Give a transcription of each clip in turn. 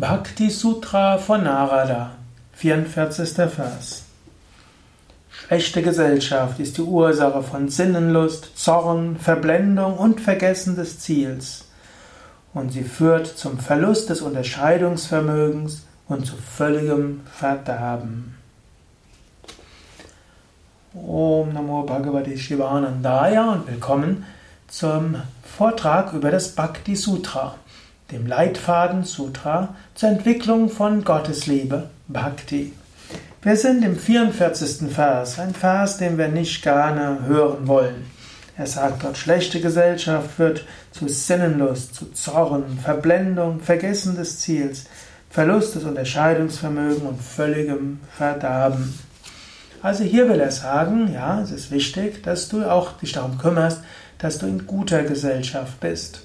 Bhakti Sutra von Narada, 44. Vers. Schlechte Gesellschaft ist die Ursache von Sinnenlust, Zorn, Verblendung und Vergessen des Ziels. Und sie führt zum Verlust des Unterscheidungsvermögens und zu völligem Verderben. Om Namo Bhagavate Shivanandaya und willkommen zum Vortrag über das Bhakti Sutra dem Leitfaden Sutra zur Entwicklung von Gottesliebe, Bhakti. Wir sind im 44. Vers, ein Vers, den wir nicht gerne hören wollen. Er sagt dort, schlechte Gesellschaft führt zu Sinnenlust, zu Zorn, Verblendung, Vergessen des Ziels, Verlust des Unterscheidungsvermögens und völligem Verderben. Also hier will er sagen, ja, es ist wichtig, dass du auch dich darum kümmerst, dass du in guter Gesellschaft bist.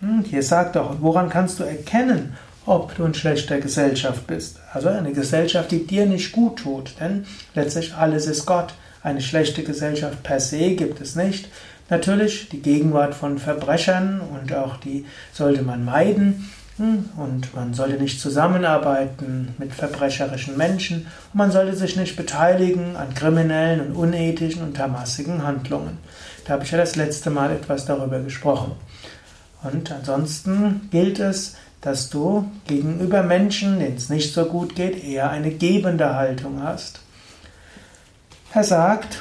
Hm, hier sagt doch, woran kannst du erkennen, ob du in schlechter Gesellschaft bist? Also eine Gesellschaft, die dir nicht gut tut, denn letztlich alles ist Gott. Eine schlechte Gesellschaft per se gibt es nicht. Natürlich die Gegenwart von Verbrechern und auch die sollte man meiden. Hm, und man sollte nicht zusammenarbeiten mit verbrecherischen Menschen und man sollte sich nicht beteiligen an kriminellen und unethischen und termassigen Handlungen. Da habe ich ja das letzte Mal etwas darüber gesprochen. Und ansonsten gilt es, dass du gegenüber Menschen, denen es nicht so gut geht, eher eine gebende Haltung hast. Er sagt,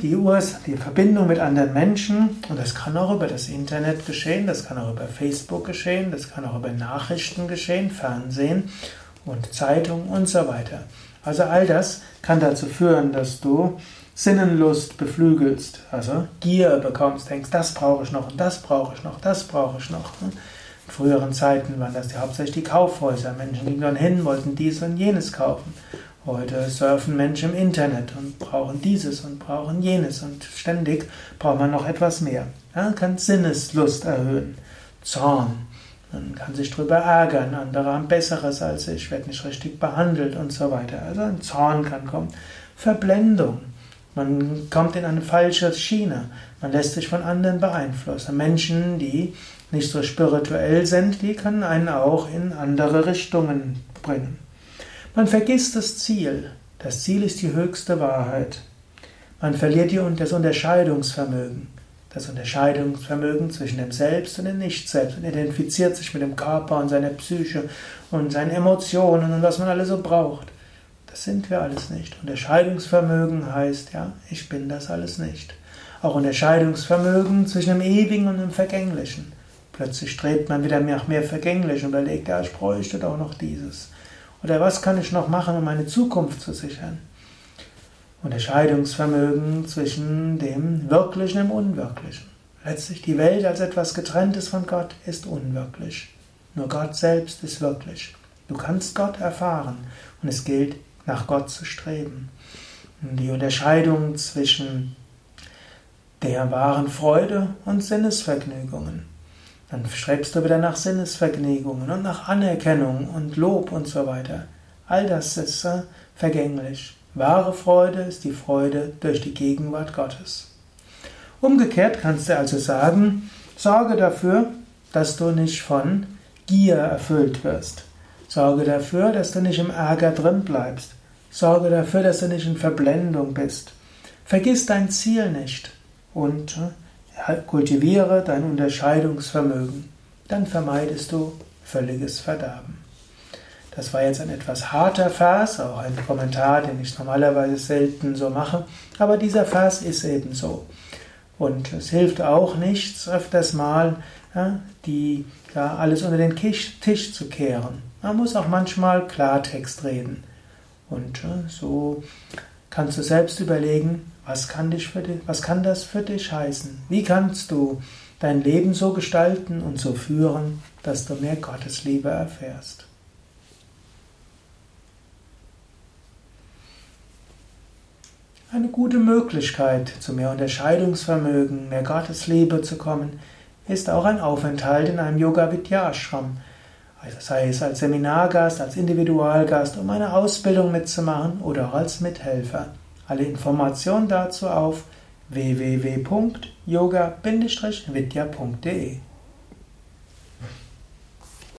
die, Urs die Verbindung mit anderen Menschen, und das kann auch über das Internet geschehen, das kann auch über Facebook geschehen, das kann auch über Nachrichten geschehen, Fernsehen und Zeitung und so weiter. Also all das kann dazu führen, dass du Sinnenlust beflügelst, also Gier bekommst, denkst, das brauche ich noch und das brauche ich noch, das brauche ich noch. In früheren Zeiten waren das hauptsächlich die Kaufhäuser. Menschen gingen dann hin, wollten dies und jenes kaufen. Heute surfen Menschen im Internet und brauchen dieses und brauchen jenes und ständig braucht man noch etwas mehr. Man kann Sinneslust erhöhen, Zorn. Man kann sich darüber ärgern, andere haben Besseres als ich, werde nicht richtig behandelt und so weiter. Also ein Zorn kann kommen. Verblendung. Man kommt in eine falsche Schiene. Man lässt sich von anderen beeinflussen. Menschen, die nicht so spirituell sind, die können einen auch in andere Richtungen bringen. Man vergisst das Ziel. Das Ziel ist die höchste Wahrheit. Man verliert das Unterscheidungsvermögen. Das Unterscheidungsvermögen zwischen dem Selbst und dem Nicht-Selbst und identifiziert sich mit dem Körper und seiner Psyche und seinen Emotionen und was man alles so braucht. Das sind wir alles nicht. Unterscheidungsvermögen heißt, ja, ich bin das alles nicht. Auch Unterscheidungsvermögen zwischen dem Ewigen und dem Vergänglichen. Plötzlich strebt man wieder nach mehr Vergänglich und überlegt, ja, ich bräuchte doch noch dieses. Oder was kann ich noch machen, um meine Zukunft zu sichern? Unterscheidungsvermögen zwischen dem Wirklichen und dem Unwirklichen. Letztlich die Welt als etwas getrenntes von Gott ist unwirklich. Nur Gott selbst ist wirklich. Du kannst Gott erfahren und es gilt, nach Gott zu streben. Die Unterscheidung zwischen der wahren Freude und Sinnesvergnügungen. Dann strebst du wieder nach Sinnesvergnügungen und nach Anerkennung und Lob und so weiter. All das ist äh, vergänglich. Wahre Freude ist die Freude durch die Gegenwart Gottes. Umgekehrt kannst du also sagen, sorge dafür, dass du nicht von Gier erfüllt wirst. Sorge dafür, dass du nicht im Ärger drin bleibst. Sorge dafür, dass du nicht in Verblendung bist. Vergiss dein Ziel nicht und äh, kultiviere dein Unterscheidungsvermögen. Dann vermeidest du völliges Verderben. Das war jetzt ein etwas harter Vers, auch ein Kommentar, den ich normalerweise selten so mache, aber dieser Vers ist eben so. Und es hilft auch nichts, öfters mal ja, die, ja, alles unter den Tisch, Tisch zu kehren. Man muss auch manchmal Klartext reden. Und äh, so kannst du selbst überlegen, was kann, dich für dich, was kann das für dich heißen? Wie kannst du dein Leben so gestalten und so führen, dass du mehr Gottesliebe erfährst? Eine gute Möglichkeit, zu mehr Unterscheidungsvermögen, mehr Gottesliebe zu kommen, ist auch ein Aufenthalt in einem Yoga Vidya Ashram, also sei es als Seminargast, als Individualgast, um eine Ausbildung mitzumachen oder auch als Mithelfer. Alle Informationen dazu auf www.yoga-vidya.de